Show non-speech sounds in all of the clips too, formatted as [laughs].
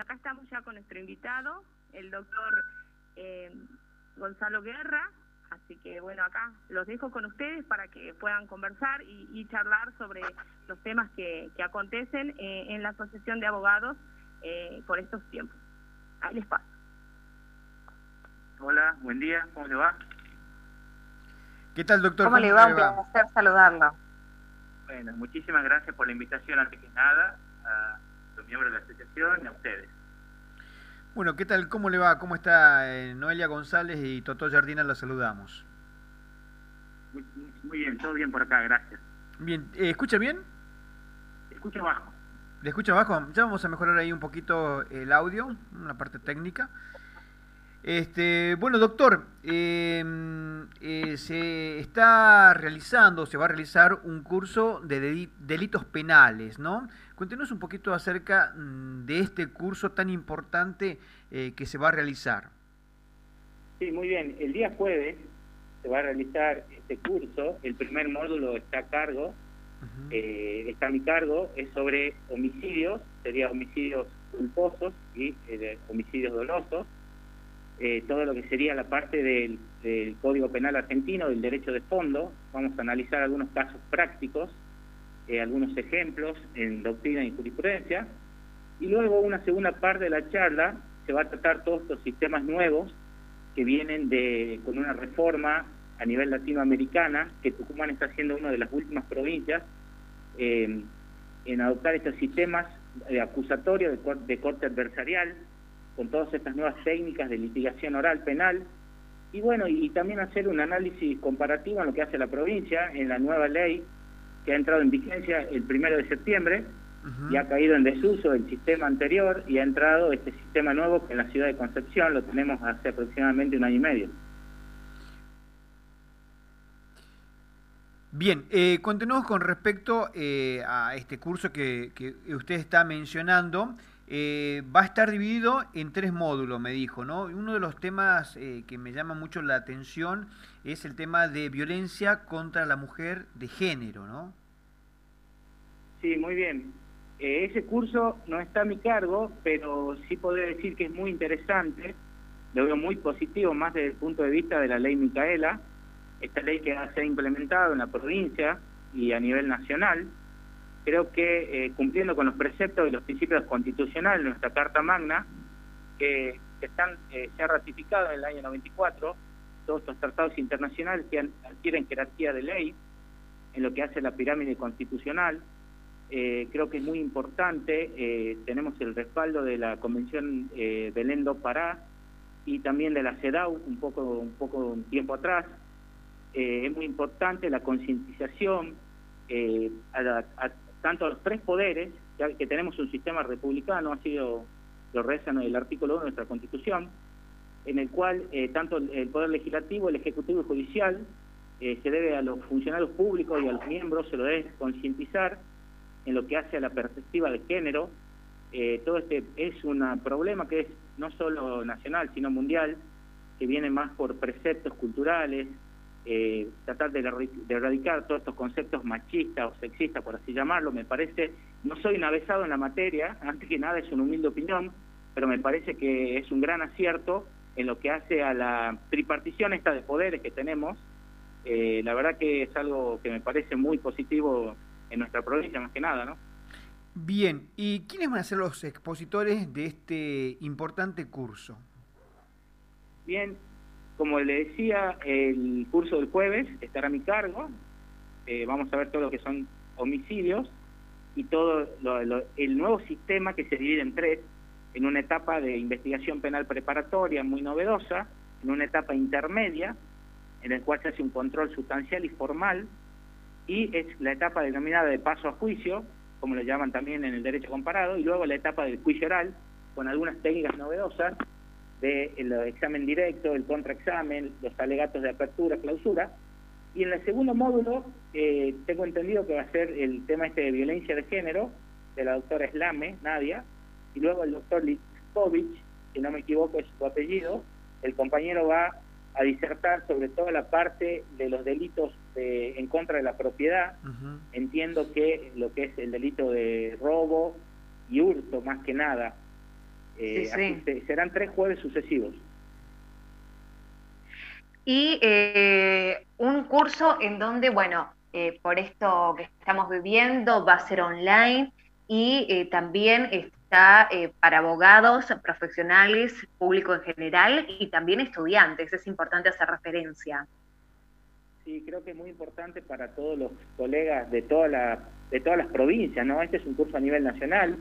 acá estamos ya con nuestro invitado, el doctor eh, Gonzalo Guerra, así que bueno, acá los dejo con ustedes para que puedan conversar y, charlar sobre los temas que, acontecen eh, en la Asociación de Abogados eh, por estos tiempos. Ahí les paso. Hola, buen día, ¿cómo le va? ¿Qué tal, doctor? ¿Cómo, le va? Un placer saludarlo. Bueno, muchísimas gracias por la invitación, antes que nada, a miembros de la asociación y a ustedes. Bueno, ¿qué tal? ¿Cómo le va? ¿Cómo está eh, Noelia González y Totó Jardina? La saludamos. Muy, bien, todo bien por acá, gracias. Bien, eh, ¿escucha bien? Escucho bajo. ¿Le escucha bajo? Ya vamos a mejorar ahí un poquito el audio, una parte técnica. Este, bueno, doctor, em, eh, se está realizando, se va a realizar un curso de delitos penales, ¿no? Cuéntenos un poquito acerca mm, de este curso tan importante eh, que se va a realizar. Sí, muy bien. El día jueves se va a realizar este curso. El primer módulo está a cargo, eh, está a mi cargo, es sobre homicidios, sería homicidios culposos y homicidios dolosos eh, todo lo que sería la parte del, Código Penal argentino, del derecho de fondo. Vamos a analizar algunos casos prácticos, eh, algunos ejemplos en doctrina y jurisprudencia. Y luego una segunda parte de la charla se va a tratar todos estos sistemas nuevos que vienen de con una reforma a nivel latinoamericana, que Tucumán está siendo una de las últimas provincias eh, en adoptar estos sistemas de acusatorio de corte adversarial, con todas estas nuevas técnicas de litigación oral penal y bueno, y también hacer un análisis comparativo en lo que hace la provincia en la nueva ley que ha entrado en vigencia el primero de septiembre y ha caído en desuso el sistema anterior y ha entrado este sistema nuevo que en la ciudad de Concepción lo tenemos hace aproximadamente un año y medio. Bien, eh, continuamos con respecto eh, a este curso que, que usted está mencionando. Eh, va a estar dividido en tres módulos, me dijo, ¿no? Uno de los temas eh, que me llama mucho la atención es el tema de violencia contra la mujer de género, ¿no? Sí, muy bien. Eh, ese curso no está a mi cargo, pero sí podría decir que es muy interesante, lo veo muy positivo, más desde el punto de vista de la ley Micaela, esta ley que va a ser implementada en la provincia y a nivel nacional, creo que eh, cumpliendo con los preceptos y los principios constitucionales de nuestra Carta Magna, que, están eh, ya ratificados en el año 94, todos estos tratados internacionales que adquieren jerarquía de ley en lo que hace la pirámide constitucional, eh, creo que es muy importante, tenemos el respaldo de la Convención eh, Belén Pará y también de la CEDAW un poco, un poco un tiempo atrás, es muy importante la concientización a, a, tanto los tres poderes, ya que tenemos un sistema republicano, ha sido, lo reza el artículo 1 de nuestra Constitución, en el cual eh, tanto el Poder Legislativo, el Ejecutivo y Judicial eh, se debe a los funcionarios públicos y a los miembros, se lo debe concientizar en lo que hace a la perspectiva de género. Eh, todo este es un problema que es no solo nacional, sino mundial, que viene más por preceptos culturales, eh, tratar de, erradicar todos estos conceptos machistas o sexistas, por así llamarlo, me parece, no soy navesado en la materia, [laughs] antes que nada es una humilde opinión, pero me parece que es un gran acierto en lo que hace a la tripartición esta de poderes que tenemos. Eh, la verdad que es algo que me parece muy positivo en nuestra provincia, más que nada, ¿no? Bien, ¿y quiénes van a ser los expositores de este importante curso? Bien, como le decía, el curso del jueves estará a mi cargo. Eh, vamos a ver todo lo que son homicidios y todo el nuevo sistema que se divide en tres, en una etapa de investigación penal preparatoria muy novedosa, en una etapa intermedia, en el cual se hace un control sustancial y formal, y es la etapa denominada de paso a juicio, como lo llaman también en el derecho comparado, y luego la etapa del juicio oral, con algunas técnicas novedosas, del examen directo, el contraexamen, los alegatos de apertura, clausura. Y en el segundo módulo eh, tengo entendido que va a ser el tema este de violencia de género, de la doctora Slame, Nadia, y luego el doctor Lipovich, si no me equivoco es su apellido, el compañero va a disertar sobre toda la parte de los delitos en contra de la propiedad. Entiendo que lo que es el delito de robo y hurto, más que nada, Eh, serán tres jueves sucesivos. Y eh, un curso en donde, bueno, eh, por esto que estamos viviendo, va a ser online y también está para abogados, profesionales, público en general y también estudiantes. Es importante hacer referencia. Sí, creo que es muy importante para todos los colegas de, toda la, de todas las provincias, ¿no? Este es un curso a nivel nacional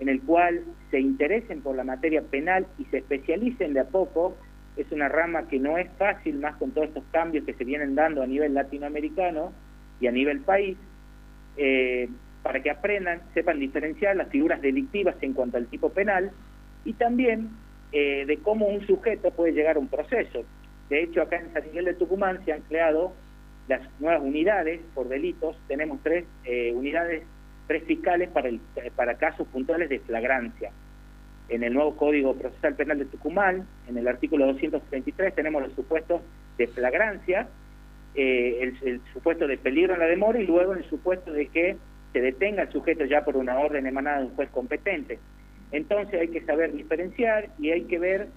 en el cual se interesen por la materia penal y se especialicen de a poco. Es una rama que no es fácil, más con todos estos cambios que se vienen dando a nivel latinoamericano y a nivel país, eh, para que aprendan, sepan diferenciar las figuras delictivas en cuanto al tipo penal y también eh, de cómo un sujeto puede llegar a un proceso. De hecho, acá en San Miguel de Tucumán se han creado las nuevas unidades por delitos. Tenemos tres eh, unidades tres fiscales para, el, para casos puntuales de flagrancia. En el nuevo Código Procesal Penal de Tucumán, en el artículo 233, tenemos los supuestos de flagrancia, eh, el, supuesto de peligro en la demora y luego el supuesto de que se detenga el sujeto ya por una orden emanada de un juez competente. Entonces hay que saber diferenciar y hay que ver,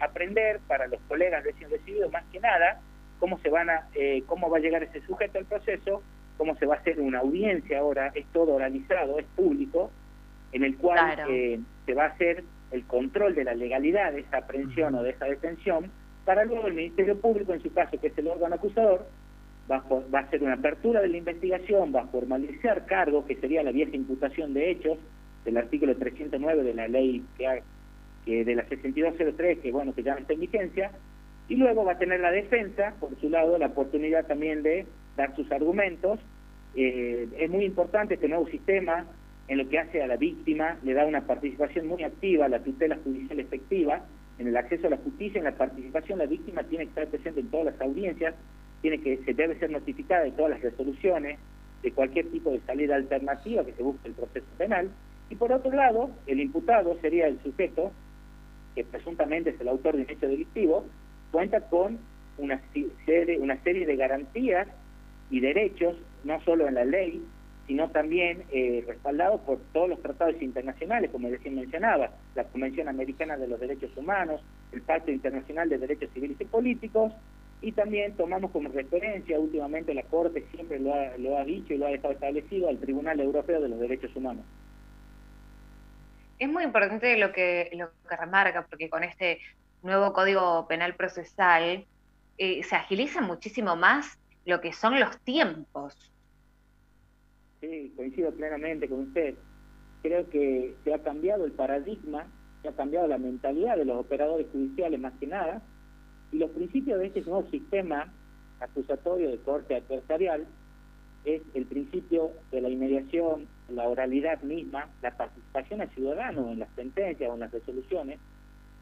aprender para los colegas recién recibidos más que nada, cómo se van a, eh, cómo va a llegar ese sujeto al proceso cómo se va a hacer una audiencia ahora, es todo organizado, es público, en el cual eh, se va a hacer el control de la legalidad de esa aprehensión o de esa detención, para luego el Ministerio Público, en su caso, que es el órgano acusador, va a, hacer una apertura de la investigación, va a formalizar cargo, que sería la vieja imputación de hechos del artículo 309 de la ley que, que de la 6203, que bueno, que ya está en vigencia, y luego va a tener la defensa, por su lado, la oportunidad también de dar sus argumentos. Eh, es muy importante este nuevo sistema en lo que hace a la víctima, le da una participación muy activa, a la tutela judicial efectiva, en el acceso a la justicia, en la participación, la víctima tiene que estar presente en todas las audiencias, tiene que se debe ser notificada de todas las resoluciones, de cualquier tipo de salida alternativa que se busque el proceso penal, y por otro lado, el imputado sería el sujeto que presuntamente es el autor de un hecho delictivo, cuenta con una serie, una serie de garantías y derechos, no solo en la ley, sino también eh, respaldados por todos los tratados internacionales, como recién mencionaba, la Convención Americana de los Derechos Humanos, el Pacto Internacional de Derechos Civiles y Políticos, y también tomamos como referencia, últimamente la Corte siempre lo ha, lo ha dicho y lo ha dejado establecido, al Tribunal Europeo de los Derechos Humanos. Es muy importante lo que, lo que remarca, porque con este nuevo Código Penal Procesal eh, se agiliza muchísimo más lo que son los tiempos. Sí, coincido plenamente con usted. Creo que se ha cambiado el paradigma, se ha cambiado la mentalidad de los operadores judiciales más que nada, y los principios de este nuevo sistema acusatorio de corte adversarial es el principio de la inmediación, la oralidad misma, la participación al ciudadano en las sentencias o en las resoluciones,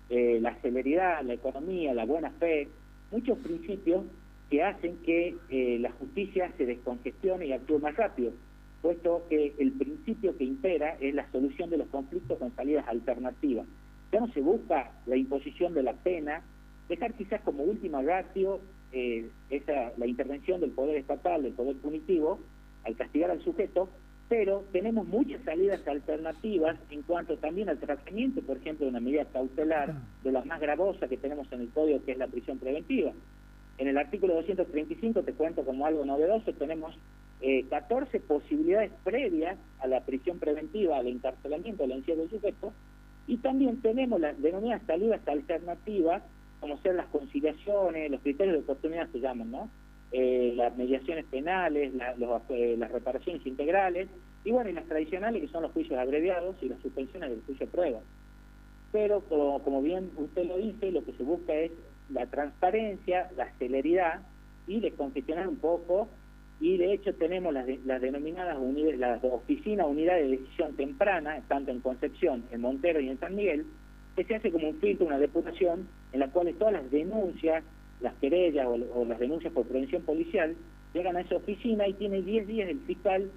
eh, la celeridad, la economía, la buena fe, muchos principios que hacen que eh, la justicia se descongestione y actúe más rápido, puesto que el principio que impera es la solución de los conflictos con salidas alternativas. Ya no se busca la imposición de la pena, dejar quizás como última ratio eh, esa, la intervención del poder estatal, del poder punitivo, al castigar al sujeto, pero tenemos muchas salidas alternativas en cuanto también al tratamiento, por ejemplo, de una medida cautelar, de la más gravosa que tenemos en el código, que es la prisión preventiva. En el artículo 235, te cuento como algo novedoso, tenemos eh, 14 posibilidades previas a la prisión preventiva, al encarcelamiento, al encierro del sujeto, y también tenemos las denominadas salidas alternativas, como ser las conciliaciones, los criterios de oportunidad se llaman, ¿no? Eh, las mediaciones penales, eh, las reparaciones integrales, y bueno, y las tradicionales que son los juicios abreviados y las suspensiones del juicio de prueba. Pero como, como bien usted lo dice, lo que se busca es la transparencia, la celeridad y descongestionar un poco y de hecho tenemos las, las denominadas unidades, las oficinas unidades de decisión temprana, tanto en Concepción, en Montero y en San Miguel, que se hace como un filtro, una depuración, en la cual todas las denuncias las querellas o, las denuncias por prevención policial llegan a esa oficina y tiene 10 días el fiscal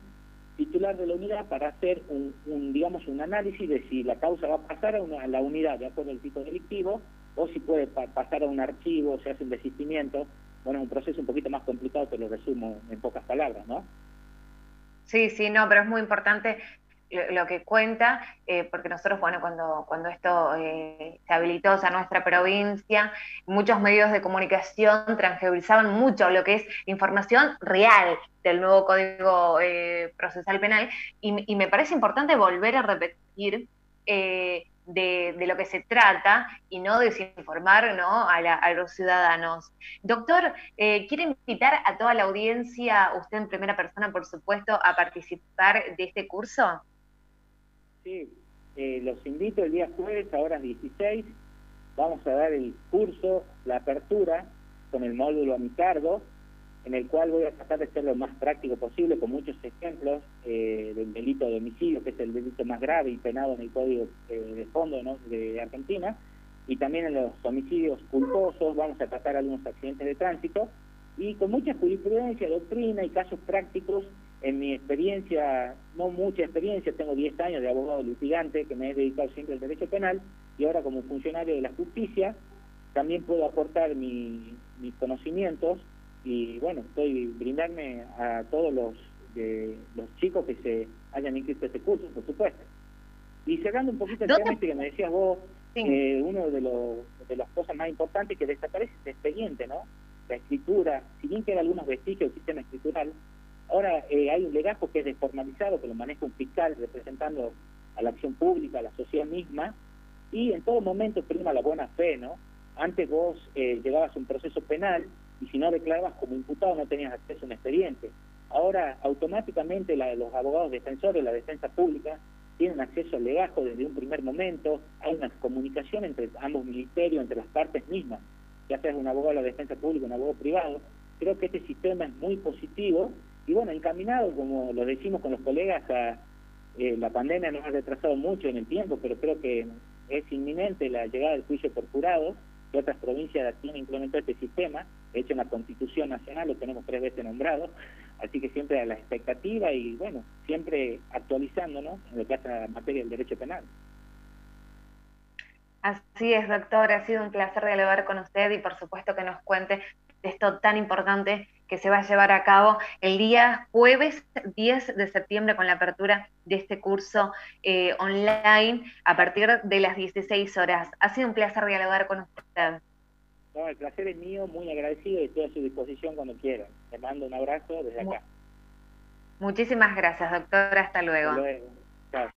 titular de la unidad para hacer un, digamos un análisis de si la causa va a pasar a, la unidad de acuerdo al tipo delictivo o si puede pasar a un archivo, se hace un desistimiento. Bueno, un proceso un poquito más complicado, te lo resumo en pocas palabras, ¿no? Sí, sí, no, pero es muy importante lo, que cuenta, eh, porque nosotros, bueno, cuando, cuando esto eh, se habilitó a nuestra provincia, muchos medios de comunicación transgerizaban mucho lo que es información real del nuevo Código eh, Procesal Penal, y, me parece importante volver a repetir de, lo que se trata y no desinformar ¿no? A, los ciudadanos. Doctor, eh, ¿quiere invitar a toda la audiencia, usted en primera persona, por supuesto, a participar de este curso? Sí, eh, los invito el día jueves a horas 16. Vamos a dar el curso, la apertura, con el módulo a mi cargo en el cual voy a tratar de ser lo más práctico posible, con muchos ejemplos eh, del delito de homicidio, que es el delito más grave y penado en el Código eh, de Fondo de Argentina, y también en los homicidios culposos, vamos a tratar algunos accidentes de tránsito, y con mucha jurisprudencia, doctrina y casos prácticos, en mi experiencia, no mucha experiencia, tengo 10 años de abogado litigante, que me he dedicado siempre al derecho penal, y ahora como funcionario de la justicia, también puedo aportar mis conocimientos y bueno, estoy brindarme a todos los de los chicos que se hayan inscrito a este curso, por supuesto. Y cerrando un poquito el tema este que me decías vos, eh, uno de, los, de las cosas más importantes que desaparece es el expediente, ¿no? La escritura, si bien queda algunos vestigios del sistema escritural, ahora eh, hay un legajo que es desformalizado, que lo maneja un fiscal representando a la acción pública, a la sociedad misma, y en todo momento prima la buena fe, ¿no? Antes vos eh, llegabas a un proceso penal y si no declarabas como imputado no tenías acceso a un expediente. Ahora, automáticamente la, los abogados defensores, la defensa pública, tienen acceso al legajo desde un primer momento, hay una comunicación entre ambos ministerios, entre las partes mismas, ya sea un abogado de la defensa pública, un abogado privado. Creo que este sistema es muy positivo y bueno, encaminado, como lo decimos con los colegas, a, eh, la pandemia nos ha retrasado mucho en el tiempo, pero creo que es inminente la llegada del juicio por jurado, que otras provincias tienen implementado este sistema, de hecho en la Constitución Nacional lo tenemos tres veces nombrado, así que siempre a la expectativa y bueno, siempre actualizándonos en lo que hace a la materia del derecho penal. Así es, doctor, ha sido un placer dialogar con usted y por supuesto que nos cuente esto tan importante que se va a llevar a cabo el día jueves 10 de septiembre con la apertura de este curso eh, online a partir de las 16 horas. Ha sido un placer dialogar con usted. No, el placer es mío, muy agradecido y estoy a su disposición cuando quieran. Le mando un abrazo desde acá. Muchísimas gracias, doctor. Hasta luego. Hasta luego.